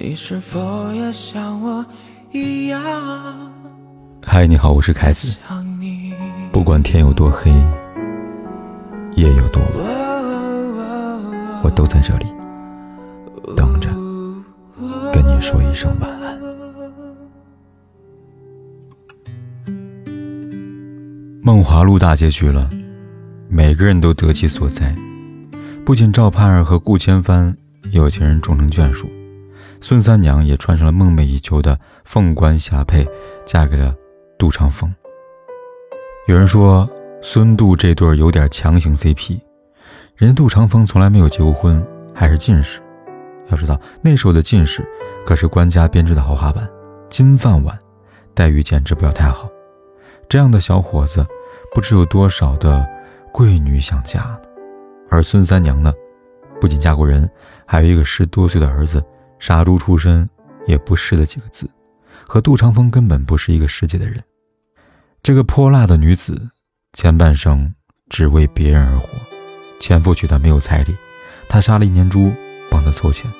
你是否也像我一样？嗨，你好，我是凯子。不管天有多黑，夜有多晚，我都在这里等着跟你说一声晚安。梦华录大结局了，每个人都得其所在，不仅赵盼儿和顾千帆有情人终成眷属。孙三娘也穿上了梦寐以求的凤冠霞帔，嫁给了杜长风。有人说孙杜这对有点强行 CP，人家杜长风从来没有结过婚，还是进士。要知道那时候的进士可是官家编制的豪华版，金饭碗，待遇简直不要太好。这样的小伙子，不知有多少的贵女想嫁呢。而孙三娘呢，不仅嫁过人，还有一个十多岁的儿子。杀猪出身，也不是的几个字，和杜长风根本不是一个世界的人。这个泼辣的女子，前半生只为别人而活，前夫娶她没有彩礼，她杀了一年猪帮他凑钱，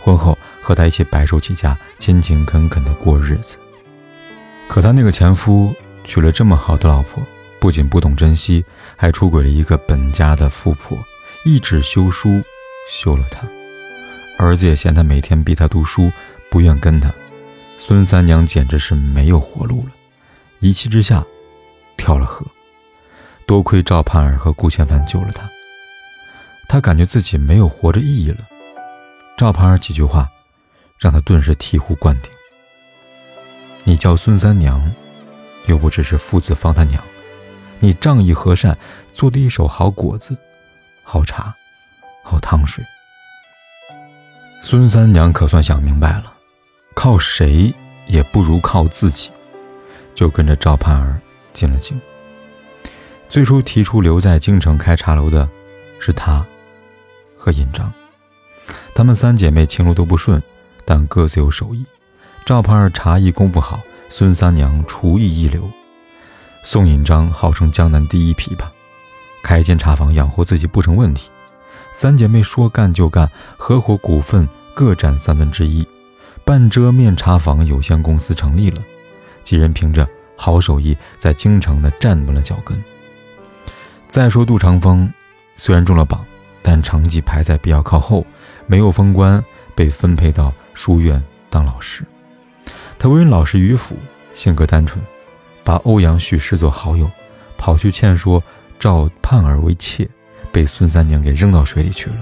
婚后和他一起白手起家，勤勤恳恳的过日子。可她那个前夫娶了这么好的老婆，不仅不懂珍惜，还出轨了一个本家的富婆，一纸休书休了她。儿子也嫌他每天逼他读书，不愿跟他。孙三娘简直是没有活路了，一气之下跳了河。多亏赵盼儿和顾千帆救了他，他感觉自己没有活着意义了。赵盼儿几句话，让他顿时醍醐灌顶。你叫孙三娘，又不只是父子方他娘，你仗义和善，做的一手好果子、好茶、好汤水。孙三娘可算想明白了，靠谁也不如靠自己，就跟着赵盼儿进了京。最初提出留在京城开茶楼的，是她和尹章。她们三姐妹情路都不顺，但各自有手艺。赵盼儿茶艺功夫好，孙三娘厨艺一流。宋尹章号称江南第一琵琶，开间茶坊养活自己不成问题。三姐妹说干就干，合伙股份各占三分之一，半遮面茶坊有限公司成立了。几人凭着好手艺，在京城呢站稳了脚跟。再说杜长风，虽然中了榜，但成绩排在比较靠后，没有封官，被分配到书院当老师。他为人老实迂腐，性格单纯，把欧阳旭视作好友，跑去劝说赵盼儿为妾。被孙三娘给扔到水里去了。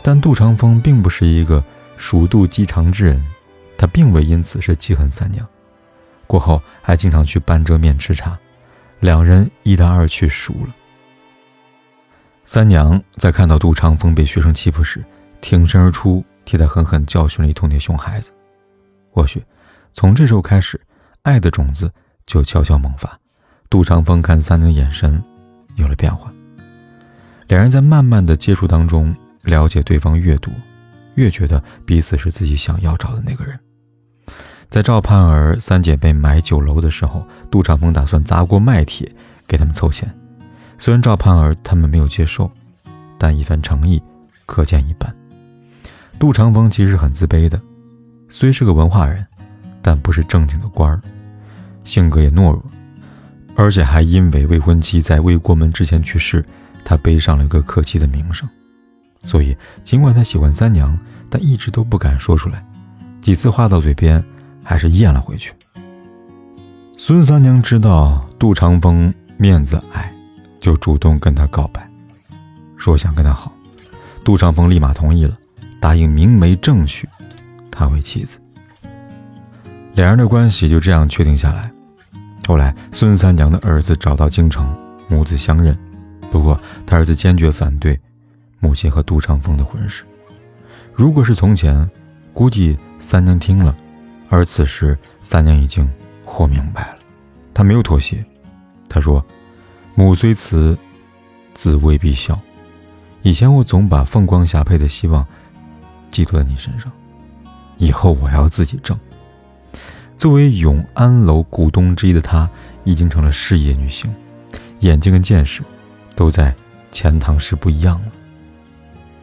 但杜长风并不是一个鼠肚鸡肠之人，他并未因此是记恨三娘。过后还经常去半遮面吃茶，两人一来二去熟了。三娘在看到杜长风被学生欺负时，挺身而出，替他狠狠教训了一通那熊孩子。或许从这时候开始，爱的种子就悄悄萌发。杜长风看三娘眼神有了变化。两人在慢慢的接触当中，了解对方越多，越觉得彼此是自己想要找的那个人。在赵盼儿三姐妹买酒楼的时候，杜长风打算砸锅卖铁给他们凑钱。虽然赵盼儿他们没有接受，但一番诚意可见一斑。杜长风其实很自卑的，虽是个文化人，但不是正经的官儿，性格也懦弱，而且还因为未婚妻在未过门之前去世。他背上了一个可气的名声，所以尽管他喜欢三娘，但一直都不敢说出来。几次话到嘴边，还是咽了回去。孙三娘知道杜长风面子矮，就主动跟他告白，说想跟他好。杜长风立马同意了，答应明媒正娶她为妻子。两人的关系就这样确定下来。后来，孙三娘的儿子找到京城，母子相认。不过，他儿子坚决反对母亲和杜长风的婚事。如果是从前，估计三娘听了；而此时，三娘已经活明白了，她没有妥协。她说：“母虽慈，子未必孝。以前我总把凤光霞帔的希望寄托在你身上，以后我要自己挣。”作为永安楼股东之一的她，已经成了事业女性，眼睛跟见识。都在钱塘市不一样了，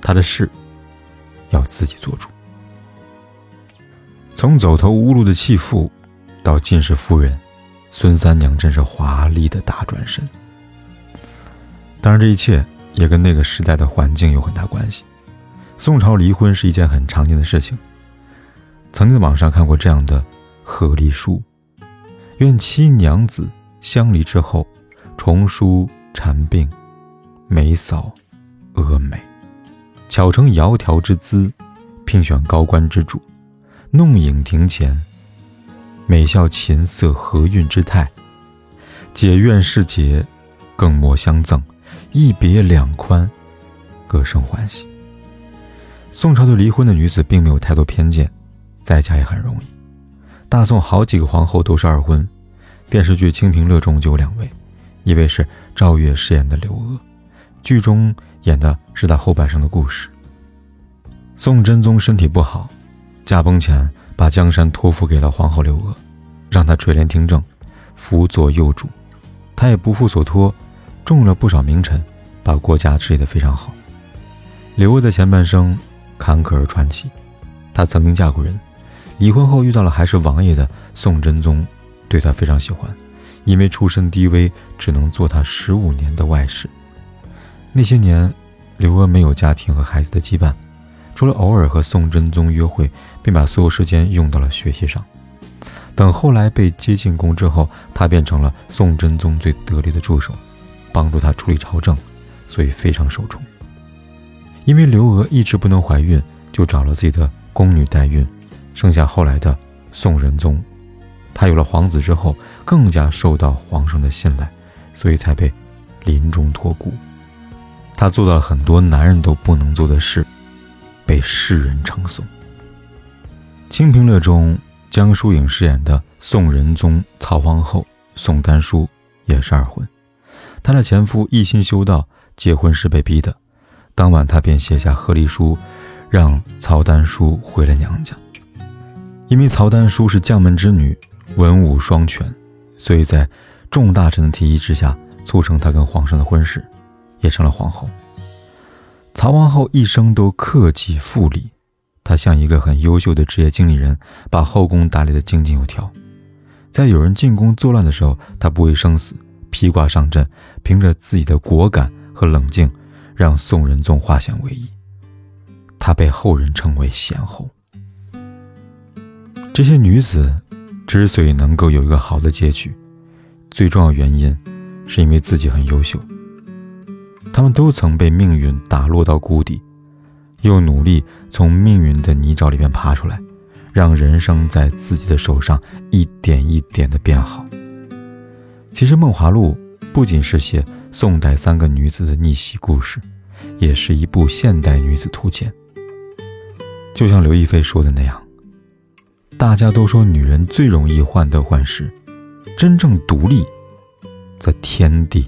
他的事要自己做主。从走投无路的弃妇，到进士夫人，孙三娘真是华丽的大转身。当然，这一切也跟那个时代的环境有很大关系。宋朝离婚是一件很常见的事情。曾经网上看过这样的贺离书：愿妻娘子相离之后，重梳蝉鬓，眉扫峨眉，巧成窈窕之姿，聘选高官之主，弄影庭前，美笑琴瑟和韵之态，解怨释结，更莫相赠。一别两宽，各生欢喜。宋朝对离婚的女子并没有太多偏见，再嫁也很容易。大宋好几个皇后都是二婚，电视剧《清平乐》中就有两位，一位是赵月饰演的刘娥，剧中演的是他后半生的故事。宋真宗身体不好，驾崩前把江山托付给了皇后刘娥，让她垂帘听政，辅佐幼主。她也不负所托。中了不少名臣，把国家治理得非常好。刘娥的前半生坎坷而传奇，她曾经嫁过人，离婚后遇到了还是王爷的宋真宗，对她非常喜欢，因为出身低微，只能做他十五年的外室。那些年，刘娥没有家庭和孩子的羁绊，除了偶尔和宋真宗约会，便把所有时间用到了学习上。等后来被接进宫之后，她变成了宋真宗最得力的助手。帮助他处理朝政，所以非常受宠。因为刘娥一直不能怀孕，就找了自己的宫女代孕，生下后来的宋仁宗。他有了皇子之后，更加受到皇上的信赖，所以才被临终托孤。他做到了很多男人都不能做的事，被世人称颂。《清平乐》中，江疏影饰演的宋仁宗曹皇后宋丹书也是二婚。她的前夫一心修道，结婚时被逼的。当晚，她便写下和离书，让曹丹书回了娘家。因为曹丹书是将门之女，文武双全，所以在众大臣的提议之下，促成她跟皇上的婚事，也成了皇后。曹皇后一生都克己复礼，她像一个很优秀的职业经理人，把后宫打理得井井有条。在有人进宫作乱的时候，她不畏生死。披挂上阵，凭着自己的果敢和冷静，让宋仁宗化险为夷。她被后人称为贤后。这些女子之所以能够有一个好的结局，最重要原因是因为自己很优秀。他们都曾被命运打落到谷底，又努力从命运的泥沼里面爬出来，让人生在自己的手上一点一点的变好。其实《梦华录》不仅是写宋代三个女子的逆袭故事，也是一部现代女子图鉴。就像刘亦菲说的那样，大家都说女人最容易患得患失，真正独立，则天地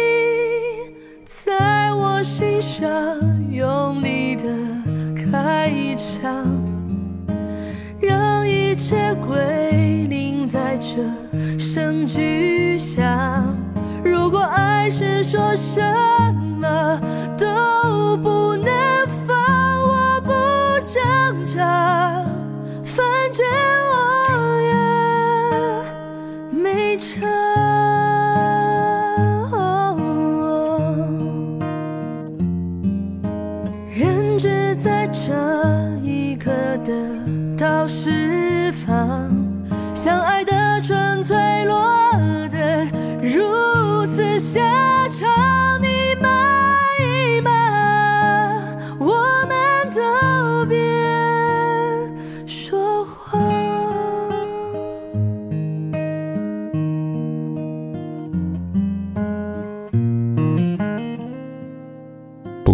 声巨响。如果爱是说什么都不能放，我不挣扎，反正我也没差。人只在这一刻得到释放，相爱的。纯